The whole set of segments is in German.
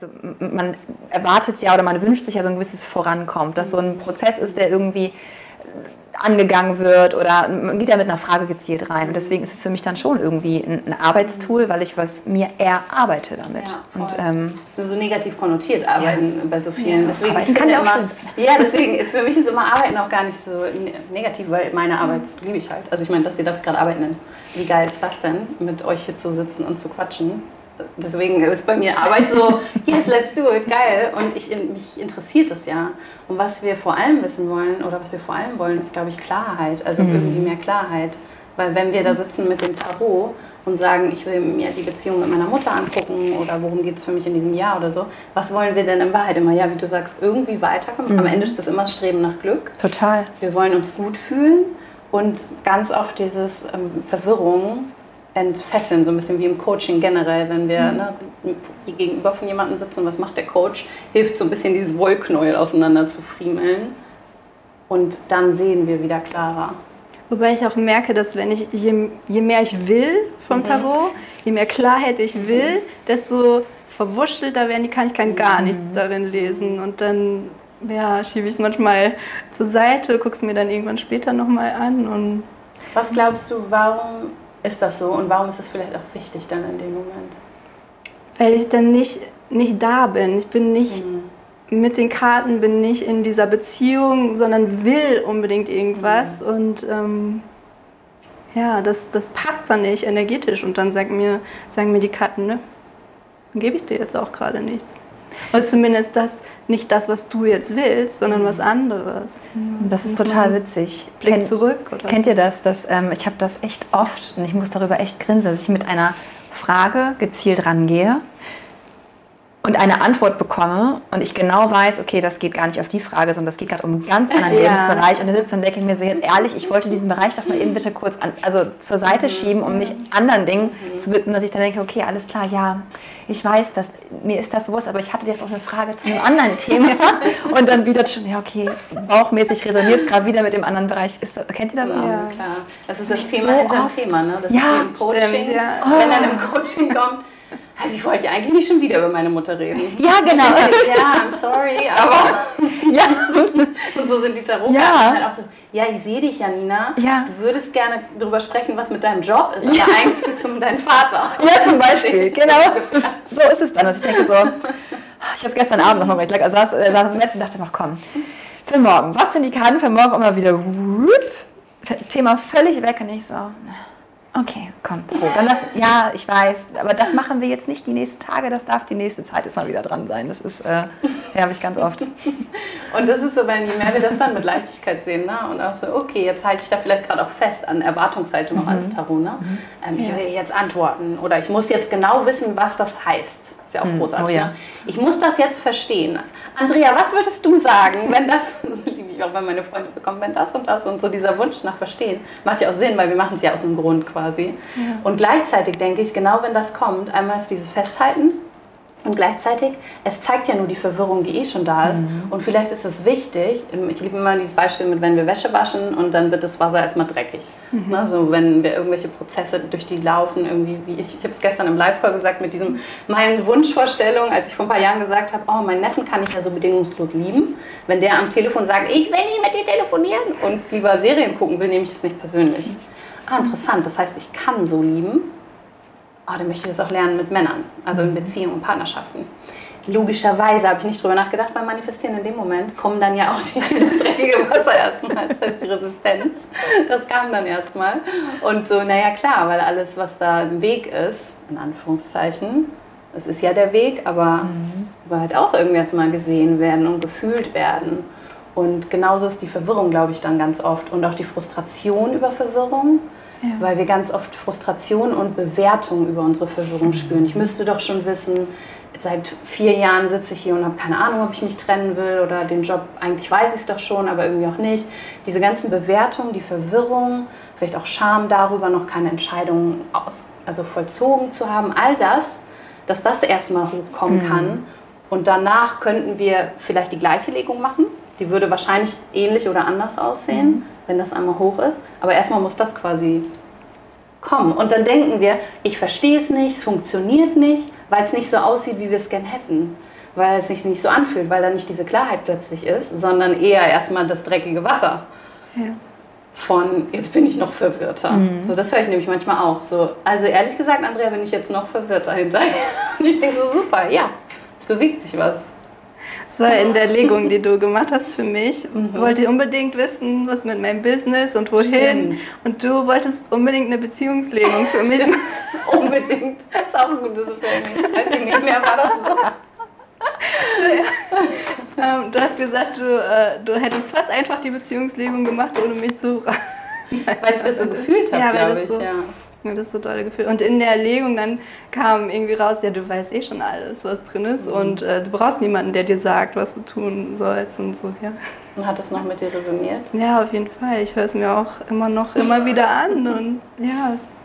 Also man erwartet ja oder man wünscht sich ja so ein gewisses Vorankommen, dass so ein Prozess ist, der irgendwie angegangen wird oder man geht ja mit einer Frage gezielt rein. Und deswegen ist es für mich dann schon irgendwie ein, Arbeitstool, weil ich was mir erarbeite damit. Ja, und, ähm, so, so negativ konnotiert arbeiten ja. bei so vielen. Ja, deswegen arbeiten kann ja auch immer, Ja, deswegen, für mich ist immer Arbeiten auch gar nicht so negativ, weil meine Arbeit liebe ich halt. Also ich meine, dass ihr da gerade arbeiten, wie geil ist das denn, mit euch hier zu sitzen und zu quatschen? Deswegen ist bei mir Arbeit so, yes, let's do it, geil. Und ich, mich interessiert das ja. Und was wir vor allem wissen wollen, oder was wir vor allem wollen, ist, glaube ich, Klarheit. Also mhm. irgendwie mehr Klarheit. Weil wenn wir da sitzen mit dem Tarot und sagen, ich will mir die Beziehung mit meiner Mutter angucken oder worum geht es für mich in diesem Jahr oder so, was wollen wir denn in Wahrheit immer? Ja, wie du sagst, irgendwie weiterkommen. Mhm. Am Ende ist das immer das Streben nach Glück. Total. Wir wollen uns gut fühlen und ganz oft dieses ähm, Verwirrung entfesseln, so ein bisschen wie im Coaching generell, wenn wir mhm. ne, gegenüber von jemandem sitzen, was macht der Coach, hilft so ein bisschen dieses Wollknäuel auseinander zu friemeln und dann sehen wir wieder klarer. Wobei ich auch merke, dass wenn ich, je, je mehr ich will vom mhm. Tarot, je mehr Klarheit ich will, mhm. desto verwurschtelter werden die, kann ich kann gar nichts darin lesen und dann ja, schiebe ich es manchmal zur Seite, gucke es mir dann irgendwann später nochmal an und was glaubst du, warum ist das so und warum ist es vielleicht auch wichtig dann in dem Moment? Weil ich dann nicht, nicht da bin. Ich bin nicht mhm. mit den Karten, bin nicht in dieser Beziehung, sondern will unbedingt irgendwas. Mhm. Und ähm, ja, das, das passt dann nicht energetisch. Und dann sagt mir, sagen mir die Karten, ne, dann gebe ich dir jetzt auch gerade nichts. Oder zumindest das, nicht das, was du jetzt willst, sondern was anderes. Das ist total witzig. Blick Ken, zurück. Oder? Kennt ihr das? Dass, ähm, ich habe das echt oft und ich muss darüber echt grinsen, dass ich mit einer Frage gezielt rangehe und eine Antwort bekomme und ich genau weiß, okay, das geht gar nicht auf die Frage, sondern das geht gerade um einen ganz anderen ja. Lebensbereich. Und da sitze und denke ich mir so jetzt ehrlich, ich wollte diesen Bereich doch mal eben bitte kurz an, also zur Seite mhm. schieben, um mich anderen Dingen mhm. zu widmen, dass ich dann denke, okay, alles klar, ja, ich weiß, dass, mir ist das bewusst, aber ich hatte jetzt auch eine Frage zu einem anderen Thema und dann wieder schon, ja, okay, bauchmäßig resoniert es gerade wieder mit dem anderen Bereich. Ist, kennt ihr das auch? Ja, klar. Das ist das Thema so hinter dem Thema, ne? Das ja, ist im Coaching, stimmt, ja. wenn dann im Coaching kommt, also ich wollte ja eigentlich nicht schon wieder über meine Mutter reden. Ja, genau. ja, I'm sorry, aber ja. und so sind die Tarot ja. halt auch so, ja, ich sehe dich, Janina. Ja. Du würdest gerne darüber sprechen, was mit deinem Job ist, aber ja. eigentlich geht es um deinen Vater. Ja, zum Beispiel, genau. So ist es dann. Also ich denke so, ich habe es gestern Abend nochmal gemacht, ich saß, äh, saß im Bett und dachte, ach komm, für morgen, was sind die Karten für morgen? Immer wieder, Thema völlig weg und ich so, Okay, komm. So, dann lass, ja, ich weiß, aber das machen wir jetzt nicht die nächsten Tage, das darf die nächste Zeit jetzt mal wieder dran sein. Das ist, äh, ja, habe ich ganz oft. Und das ist so, wenn je mehr wir das dann mit Leichtigkeit sehen, ne? und auch so, okay, jetzt halte ich da vielleicht gerade auch fest an Erwartungshaltung mhm. als Tarot, ne? Mhm. Ähm, ich will jetzt antworten oder ich muss jetzt genau wissen, was das heißt. Ist ja auch mhm. großartig. Oh, ja. Ne? Ich muss das jetzt verstehen. Andrea, was würdest du sagen, wenn das, ich auch, wenn meine Freunde so kommen, wenn das und das und so dieser Wunsch nach Verstehen, macht ja auch Sinn, weil wir machen es ja aus einem Grund quasi. Ja. Und gleichzeitig denke ich, genau wenn das kommt, einmal ist dieses Festhalten, und gleichzeitig, es zeigt ja nur die Verwirrung, die eh schon da ist. Mhm. Und vielleicht ist es wichtig, ich liebe immer dieses Beispiel mit, wenn wir Wäsche waschen und dann wird das Wasser erstmal dreckig. Mhm. Also wenn wir irgendwelche Prozesse durch die laufen, irgendwie wie ich, ich habe es gestern im Live-Call gesagt, mit diesem, meinen Wunschvorstellung, als ich vor ein paar Jahren gesagt habe, oh, meinen Neffen kann ich ja so bedingungslos lieben. Wenn der am Telefon sagt, ich will nicht mit dir telefonieren und lieber Serien gucken will, nehme ich das nicht persönlich. Ah, interessant, das heißt, ich kann so lieben oh, dann möchte ich das auch lernen mit Männern, also in mhm. Beziehungen und Partnerschaften. Logischerweise habe ich nicht drüber nachgedacht beim Manifestieren. In dem Moment kommen dann ja auch die, das dreckige Wasser erstmal, das heißt die Resistenz. Das kam dann erstmal. Und so, naja, klar, weil alles, was da im Weg ist, in Anführungszeichen, es ist ja der Weg, aber mhm. will halt auch irgendwie erstmal gesehen werden und gefühlt werden. Und genauso ist die Verwirrung, glaube ich, dann ganz oft. Und auch die Frustration über Verwirrung ja. weil wir ganz oft Frustration und Bewertung über unsere Verwirrung spüren. Ich müsste doch schon wissen, seit vier Jahren sitze ich hier und habe keine Ahnung, ob ich mich trennen will oder den Job, eigentlich weiß ich es doch schon, aber irgendwie auch nicht. Diese ganzen Bewertungen, die Verwirrung, vielleicht auch Scham darüber, noch keine Entscheidung aus, also vollzogen zu haben, all das, dass das erstmal hochkommen mhm. kann. Und danach könnten wir vielleicht die gleiche Legung machen. Die würde wahrscheinlich ähnlich oder anders aussehen. Mhm wenn das einmal hoch ist. Aber erstmal muss das quasi kommen. Und dann denken wir, ich verstehe es nicht, es funktioniert nicht, weil es nicht so aussieht, wie wir es gern hätten. Weil es sich nicht so anfühlt, weil da nicht diese Klarheit plötzlich ist, sondern eher erstmal das dreckige Wasser. Ja. Von jetzt bin ich noch verwirrter. Mhm. So, das höre ich nämlich manchmal auch. So, also ehrlich gesagt, Andrea, bin ich jetzt noch verwirrter hinterher. Und ich denke so, super, ja, es bewegt sich was. So, in der Legung, die du gemacht hast für mich, mhm. wollte unbedingt wissen, was mit meinem Business und wohin. Stimmt. Und du wolltest unbedingt eine Beziehungslegung für mich. Stimmt. unbedingt. Das ist auch ein gutes Framing. Weiß ich nicht mehr, war das so? ähm, du hast gesagt, du, äh, du hättest fast einfach die Beziehungslegung gemacht, ohne mich zu Weil ich das so gefühlt habe, ja, glaube ich. So, ja. Das ist so toll gefühlt. Und in der Legung dann kam irgendwie raus, ja, du weißt eh schon alles, was drin ist mhm. und äh, du brauchst niemanden, der dir sagt, was du tun sollst und so, ja. Und hat das noch mit dir resoniert? Ja, auf jeden Fall. Ich höre es mir auch immer noch, immer wieder an und ja. Es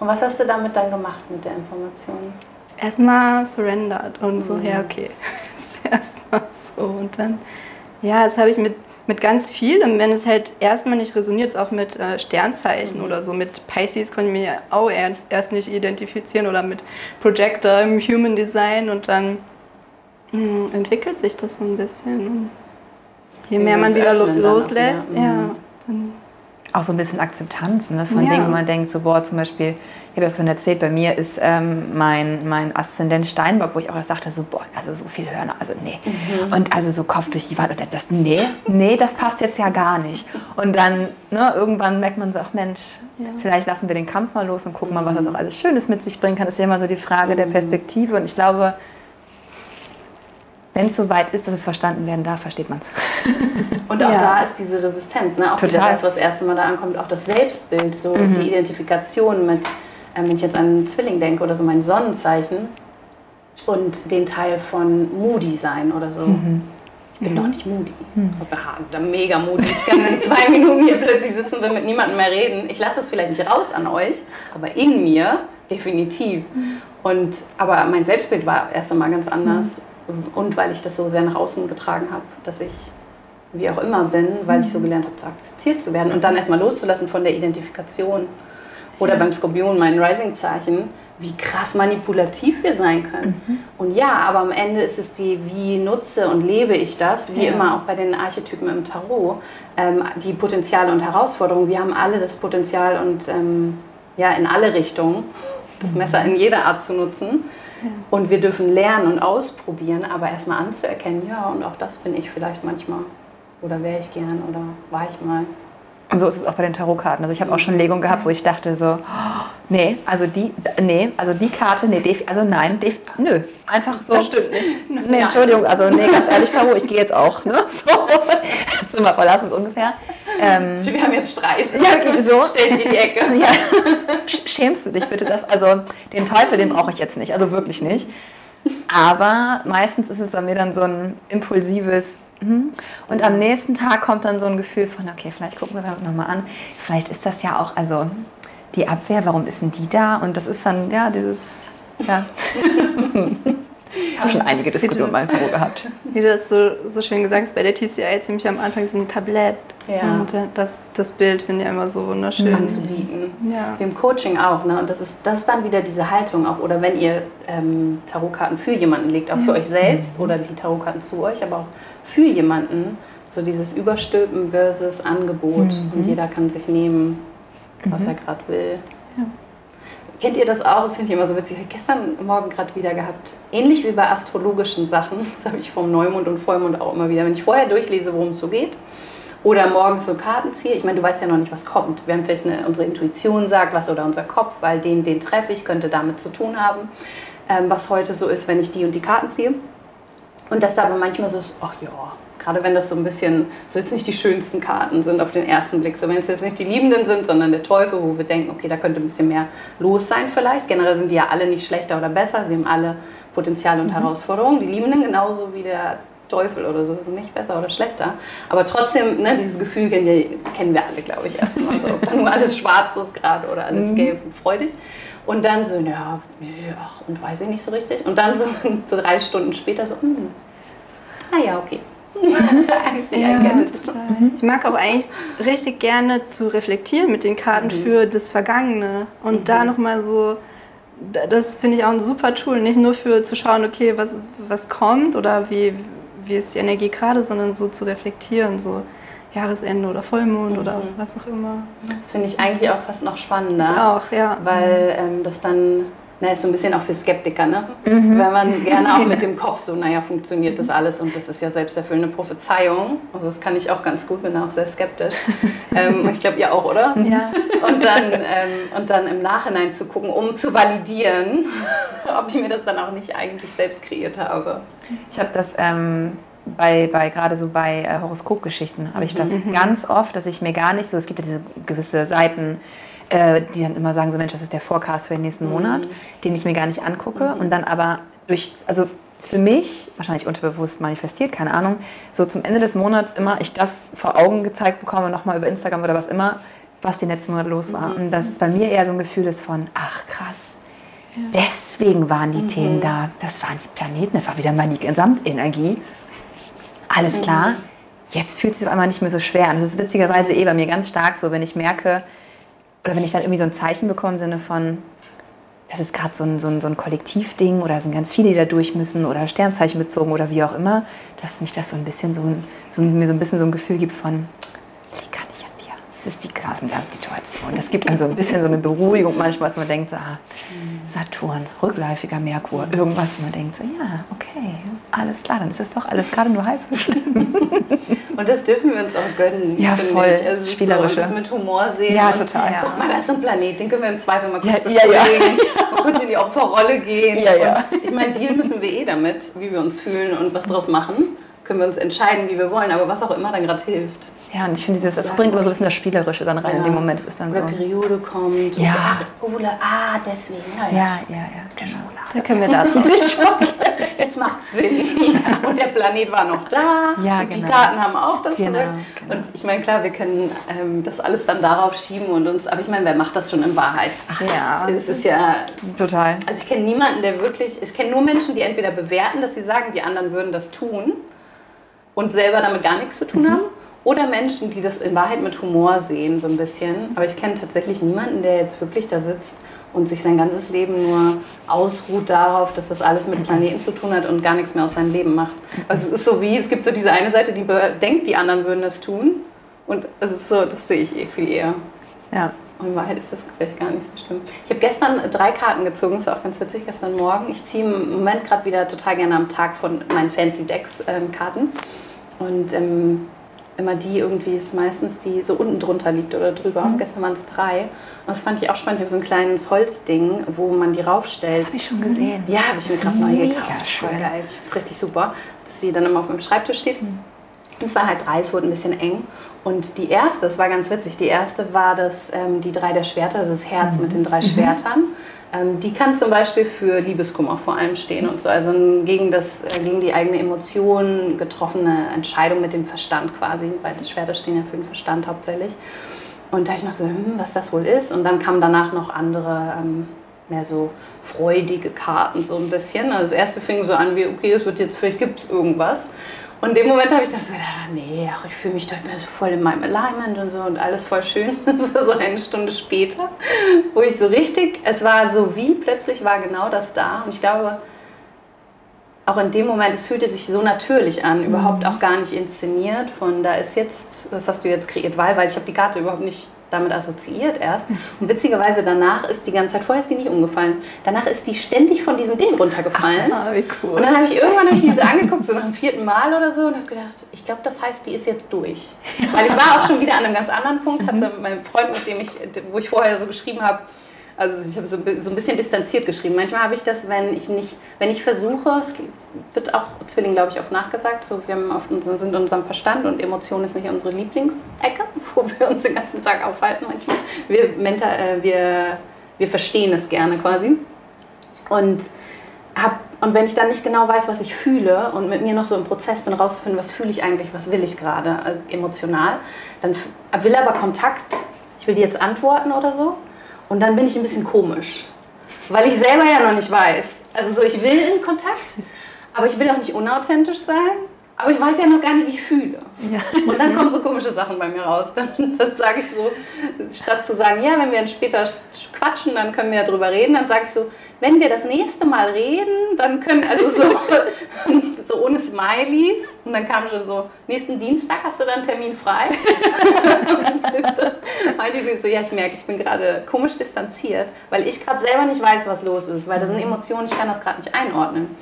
und was hast du damit dann gemacht mit der Information? Erstmal surrendered und so, mhm. ja, okay. Erstmal so und dann, ja, das habe ich mit mit ganz vielem, wenn es halt erstmal nicht resoniert, auch mit äh, Sternzeichen mhm. oder so. Mit Pisces konnte ich mich auch erst, erst nicht identifizieren oder mit Projector im Human Design und dann mh, hm, entwickelt sich das so ein bisschen. Je mehr man wieder lo loslässt, ja, dann auch so ein bisschen Akzeptanz ne, von ja. Dingen, wo man denkt, so, boah, zum Beispiel, ich habe ja vorhin erzählt, bei mir ist ähm, mein, mein Aszendent Steinbock, wo ich auch erst sagte, so, boah, also so viel Hörner, also nee. Mhm. Und also so Kopf durch die Wand und das, nee, nee, das passt jetzt ja gar nicht. Und dann, ne, irgendwann merkt man so, ach Mensch, ja. vielleicht lassen wir den Kampf mal los und gucken mal, was das auch alles Schönes mit sich bringen kann. Das ist ja immer so die Frage mhm. der Perspektive und ich glaube, wenn es soweit ist, dass es verstanden werden darf, versteht man es. Und auch ja. da ist diese Resistenz, ne? auch Total. das, was das erste Mal da ankommt, auch das Selbstbild, so mhm. die Identifikation mit, äh, wenn ich jetzt an einen Zwilling denke oder so mein Sonnenzeichen und den Teil von Moody sein oder so. Mhm. Ich bin mhm. doch nicht moody. Mhm. Ich bin mega moody. Ich kann in zwei Minuten hier plötzlich sitzen und will mit niemandem mehr reden. Ich lasse es vielleicht nicht raus an euch, aber in mir definitiv. Mhm. Und, aber mein Selbstbild war erst einmal ganz anders. Mhm und weil ich das so sehr nach außen getragen habe, dass ich wie auch immer bin, weil ich so mhm. gelernt habe, zu akzeptiert zu werden und dann erstmal loszulassen von der Identifikation. Oder beim Skorpion, mein Rising-Zeichen, wie krass manipulativ wir sein können. Mhm. Und ja, aber am Ende ist es die, wie nutze und lebe ich das, wie ja. immer auch bei den Archetypen im Tarot, ähm, die Potenziale und Herausforderungen. Wir haben alle das Potenzial und ähm, ja, in alle Richtungen, das mhm. Messer in jeder Art zu nutzen. Und wir dürfen lernen und ausprobieren, aber erstmal anzuerkennen, ja, und auch das bin ich vielleicht manchmal. Oder wäre ich gern oder war ich mal. Und so ist es auch bei den Tarotkarten. Also ich habe auch schon Legungen gehabt, wo ich dachte so, oh, nee, also die, nee, also die Karte, nee, also nein, nö, einfach so. Das stimmt nicht. Nee, Entschuldigung, also nee, ganz ehrlich, Tarot, ich gehe jetzt auch, ne, so, Zimmer verlassen ungefähr. Ähm, Wir haben jetzt Streit. Ja, so. Stell dich in die Ecke. Ja. Schämst du dich bitte das? Also den Teufel, den brauche ich jetzt nicht, also wirklich nicht. Aber meistens ist es bei mir dann so ein impulsives, Mhm. Und am nächsten Tag kommt dann so ein Gefühl von, okay, vielleicht gucken wir uns nochmal an. Vielleicht ist das ja auch, also die Abwehr, warum ist denn die da? Und das ist dann, ja, dieses, ja. Ich habe schon einige Diskussionen mal im Büro gehabt. Wie du das so, so schön gesagt hast, bei der TCI ziemlich am Anfang ist ein Tablett. Ja. Und äh, das, das Bild finde ich immer so wunderschön. Anzubieten. Ja. Wie im Coaching auch. Ne? Und das ist, das ist dann wieder diese Haltung auch. Oder wenn ihr ähm, Tarotkarten für jemanden legt, auch für mhm. euch selbst oder die Tarotkarten zu euch, aber auch für jemanden. So dieses Überstülpen versus Angebot. Mhm. Und jeder kann sich nehmen, was mhm. er gerade will. Ja. Kennt ihr das auch? Das finde ich immer so witzig. Ich gestern Morgen gerade wieder gehabt. Ähnlich wie bei astrologischen Sachen. Das habe ich vom Neumond und Vollmond auch immer wieder. Wenn ich vorher durchlese, worum es so geht, oder morgens so Karten ziehe. Ich meine, du weißt ja noch nicht, was kommt. Wir haben vielleicht eine, unsere Intuition sagt was oder unser Kopf, weil den, den treffe ich, könnte damit zu tun haben, ähm, was heute so ist, wenn ich die und die Karten ziehe. Und dass da aber manchmal so ist, ach ja, gerade wenn das so ein bisschen, so jetzt nicht die schönsten Karten sind auf den ersten Blick, so wenn es jetzt nicht die Liebenden sind, sondern der Teufel, wo wir denken, okay, da könnte ein bisschen mehr los sein vielleicht. Generell sind die ja alle nicht schlechter oder besser, sie haben alle Potenziale und mhm. Herausforderungen. Die Liebenden genauso wie der Teufel oder so sind nicht besser oder schlechter. Aber trotzdem, ne, dieses Gefühl kennen wir, kennen wir alle, glaube ich, erstmal so. Ob da nur alles schwarz ist gerade oder alles mhm. gelb und freudig. Und dann so, ja, nee, ach, und weiß ich nicht so richtig. Und dann so, so drei Stunden später so, hm, ah ja, okay. ja, total. Ich mag auch eigentlich richtig gerne zu reflektieren mit den Karten mhm. für das Vergangene und mhm. da nochmal so, das finde ich auch ein super Tool, nicht nur für zu schauen, okay, was, was kommt oder wie, wie ist die Energie gerade, sondern so zu reflektieren, so Jahresende oder Vollmond mhm. oder was auch immer. Das finde ich eigentlich auch fast noch spannender. Ich auch, ja. Weil ähm, das dann na, ist so ein bisschen auch für Skeptiker, ne? Mhm. Wenn man gerne auch mit dem Kopf so, naja, funktioniert das alles und das ist ja selbsterfüllende Prophezeiung. Also das kann ich auch ganz gut, bin auch sehr skeptisch. ähm, ich glaube, ihr auch, oder? Ja. Und dann, ähm, und dann im Nachhinein zu gucken, um zu validieren, ob ich mir das dann auch nicht eigentlich selbst kreiert habe. Ich habe das ähm, bei, bei gerade so bei äh, Horoskopgeschichten, habe ich das mhm. ganz oft, dass ich mir gar nicht so, es gibt ja diese gewisse Seiten, äh, die dann immer sagen, so Mensch, das ist der Forecast für den nächsten mhm. Monat, den ich mir gar nicht angucke mhm. und dann aber durch, also für mich, wahrscheinlich unterbewusst manifestiert, keine Ahnung, so zum Ende des Monats immer ich das vor Augen gezeigt bekomme, nochmal über Instagram oder was immer, was den letzten Monat los war. Mhm. Und das ist bei mir eher so ein Gefühl ist von, ach krass, ja. deswegen waren die mhm. Themen da, das waren die Planeten, das war wieder mal die Gesamtenergie. Alles mhm. klar, jetzt fühlt es sich auf einmal nicht mehr so schwer an. Das ist witzigerweise eh bei mir ganz stark so, wenn ich merke, oder wenn ich dann irgendwie so ein Zeichen bekomme im Sinne von, das ist gerade so ein, so, ein, so ein Kollektivding oder sind ganz viele, die da durch müssen oder Sternzeichen bezogen oder wie auch immer, dass mich das so ein bisschen so, so mir so ein bisschen so ein Gefühl gibt von, liegt gar nicht an dir. Es ist die Situation. Das gibt einem so ein bisschen so eine Beruhigung manchmal, dass man denkt, so, ah, Saturn, rückläufiger Merkur, irgendwas, und man denkt so, ja, okay, alles klar, dann ist es doch alles gerade nur halb so schlimm. Und das dürfen wir uns auch gönnen. Ja, voll. Also Spielerische. So, das mit Humor sehen. Ja, total. Ja. Guck mal, da ist ein Planet, den können wir im Zweifel mal kurz ja, ja, ja. kurz in die Opferrolle gehen. Ja, ja. Und ich meine, Deal müssen wir eh damit, wie wir uns fühlen und was draus machen. Können wir uns entscheiden, wie wir wollen, aber was auch immer dann gerade hilft. Ja, und ich finde, dieses, es bringt immer so ein bisschen das Spielerische dann rein ja. in dem Moment. Es ist dann Oder so. Periode kommt. Ja. So, ach, Ole, ah, deswegen. Ja, ja, ja. ja genau. Da können wir dazu. Jetzt macht es Sinn. Und der Planet war noch da. Ja, und genau. die Karten haben auch das genau, gesagt. Genau. Und ich meine, klar, wir können ähm, das alles dann darauf schieben und uns, aber ich meine, wer macht das schon in Wahrheit? Ach ja. Es ist ja. Total. Also ich kenne niemanden, der wirklich, ich kenne nur Menschen, die entweder bewerten, dass sie sagen, die anderen würden das tun und selber damit gar nichts zu tun mhm. haben oder Menschen, die das in Wahrheit mit Humor sehen, so ein bisschen. Aber ich kenne tatsächlich niemanden, der jetzt wirklich da sitzt und sich sein ganzes Leben nur ausruht darauf, dass das alles mit Planeten zu tun hat und gar nichts mehr aus seinem Leben macht. Also es ist so wie, es gibt so diese eine Seite, die denkt, die anderen würden das tun. Und es ist so, das sehe ich eh viel eher. Ja. Und in Wahrheit ist das vielleicht gar nicht so schlimm. Ich habe gestern drei Karten gezogen, das ist auch ganz witzig, gestern Morgen. Ich ziehe im Moment gerade wieder total gerne am Tag von meinen Fancy Decks ähm, Karten. Und ähm, immer die irgendwie ist meistens die so unten drunter liegt oder drüber. Mhm. Gestern waren es drei. Und das fand ich auch spannend. Ich habe so ein kleines Holzding, wo man die raufstellt. Das habe ich schon gesehen. Ja, habe ich mir gerade neu gekauft. Voll geil. Das ist richtig super, dass sie dann immer auf meinem Schreibtisch steht. Mhm. Und es waren halt drei, es wurde ein bisschen eng. Und die erste, es war ganz witzig, die erste war das, ähm, die drei der Schwerter, also das Herz mhm. mit den drei mhm. Schwertern. Ähm, die kann zum Beispiel für Liebeskummer vor allem stehen und so. Also gegen, das, äh, gegen die eigene Emotion getroffene Entscheidung mit dem Verstand quasi, weil die Schwerter stehen ja für den Verstand hauptsächlich. Und da ich noch so, hm, was das wohl ist. Und dann kamen danach noch andere, ähm, mehr so freudige Karten, so ein bisschen. Also das erste fing so an wie, okay, es wird jetzt, vielleicht gibt es irgendwas. Und in dem Moment habe ich gedacht, nee, ach, ich fühle mich dort voll in meinem Alignment und so und alles voll schön. Das war so eine Stunde später, wo ich so richtig, es war so wie plötzlich war genau das da. Und ich glaube, auch in dem Moment, es fühlte sich so natürlich an, überhaupt mhm. auch gar nicht inszeniert von, da ist jetzt, das hast du jetzt kreiert, weil, weil ich habe die Karte überhaupt nicht damit assoziiert erst. Und witzigerweise danach ist die ganze Zeit, vorher ist die nicht umgefallen, danach ist die ständig von diesem Ding runtergefallen. Ach, wie cool. Und dann habe ich irgendwann hab ich so angeguckt, so nach dem vierten Mal oder so, und habe gedacht, ich glaube, das heißt, die ist jetzt durch. Weil ich war auch schon wieder an einem ganz anderen Punkt, hatte mhm. meinen Freund, mit dem ich, wo ich vorher so geschrieben habe, also ich habe so, so ein bisschen distanziert geschrieben. Manchmal habe ich das, wenn ich nicht, wenn ich versuche, es wird auch Zwilling, glaube ich, oft nachgesagt, so wir unseren, sind in unserem Verstand und Emotion ist nicht unsere Lieblingsecke, wo wir uns den ganzen Tag aufhalten manchmal. Wir, mental, äh, wir, wir verstehen es gerne quasi. Und hab, und wenn ich dann nicht genau weiß, was ich fühle und mit mir noch so im Prozess bin, rauszufinden, was fühle ich eigentlich, was will ich gerade äh, emotional, dann will aber Kontakt, ich will dir jetzt antworten oder so, und dann bin ich ein bisschen komisch, weil ich selber ja noch nicht weiß. Also so, ich will in Kontakt, aber ich will auch nicht unauthentisch sein. Aber ich weiß ja noch gar nicht, wie ich fühle. Ja. Und dann kommen so komische Sachen bei mir raus. Dann, dann sage ich so, statt zu sagen, ja, wenn wir dann später quatschen, dann können wir ja drüber reden, dann sage ich so, wenn wir das nächste Mal reden, dann können, also so, so ohne Smileys. Und dann kam schon so, nächsten Dienstag hast du dann einen Termin frei? und dann meinte ich so, ja, ich merke, ich bin gerade komisch distanziert, weil ich gerade selber nicht weiß, was los ist, weil da sind Emotionen, ich kann das gerade nicht einordnen.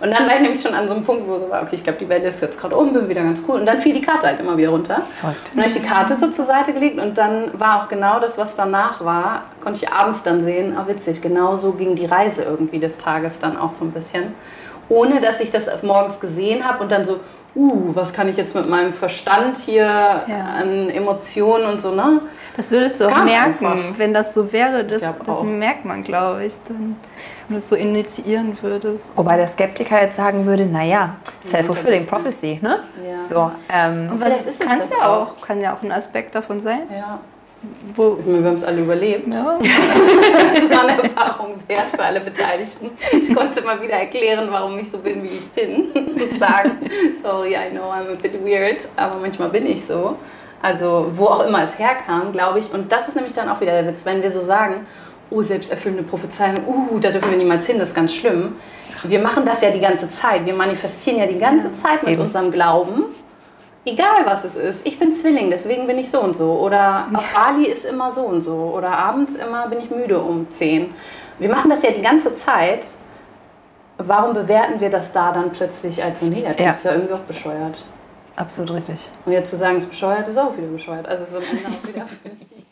Und dann war ich nämlich schon an so einem Punkt, wo so war, okay, ich glaube, die Welle ist jetzt gerade oben, bin wieder ganz cool. Und dann fiel die Karte halt immer wieder runter. Und dann habe ich die Karte so zur Seite gelegt und dann war auch genau das, was danach war, konnte ich abends dann sehen, ah witzig, genau so ging die Reise irgendwie des Tages dann auch so ein bisschen. Ohne, dass ich das morgens gesehen habe und dann so, uh, was kann ich jetzt mit meinem Verstand hier ja. an Emotionen und so, ne? Das würdest du auch merken, einfach. wenn das so wäre, das, das merkt man, glaube ich, dann, wenn du es so initiieren würdest. Wobei der Skeptiker jetzt sagen würde, naja, self-fulfilling prophecy, ne? Ja. So, ähm, Und was ist das ja auch, kann ja auch ein Aspekt davon sein. Ja. Wo wir haben es alle überlebt. Ja. das war eine Erfahrung wert für alle Beteiligten. Ich konnte mal wieder erklären, warum ich so bin, wie ich bin. Und sagen, sorry, I know I'm a bit weird, aber manchmal bin ich so. Also wo auch immer es herkam, glaube ich. Und das ist nämlich dann auch wieder der Witz, wenn wir so sagen, oh, selbsterfüllende Prophezeiung, uh, da dürfen wir niemals hin, das ist ganz schlimm. Wir machen das ja die ganze Zeit. Wir manifestieren ja die ganze Zeit mit Eben. unserem Glauben. Egal was es ist. Ich bin Zwilling, deswegen bin ich so und so. Oder auf Bali ist immer so und so. Oder abends immer bin ich müde um 10. Wir machen das ja die ganze Zeit. Warum bewerten wir das da dann plötzlich als so negativ? Ja. Ist ja irgendwie auch bescheuert. Absolut richtig. Und jetzt zu sagen, es ist bescheuert, ist auch wieder bescheuert. Also ist am Ende auch wieder, finde ich.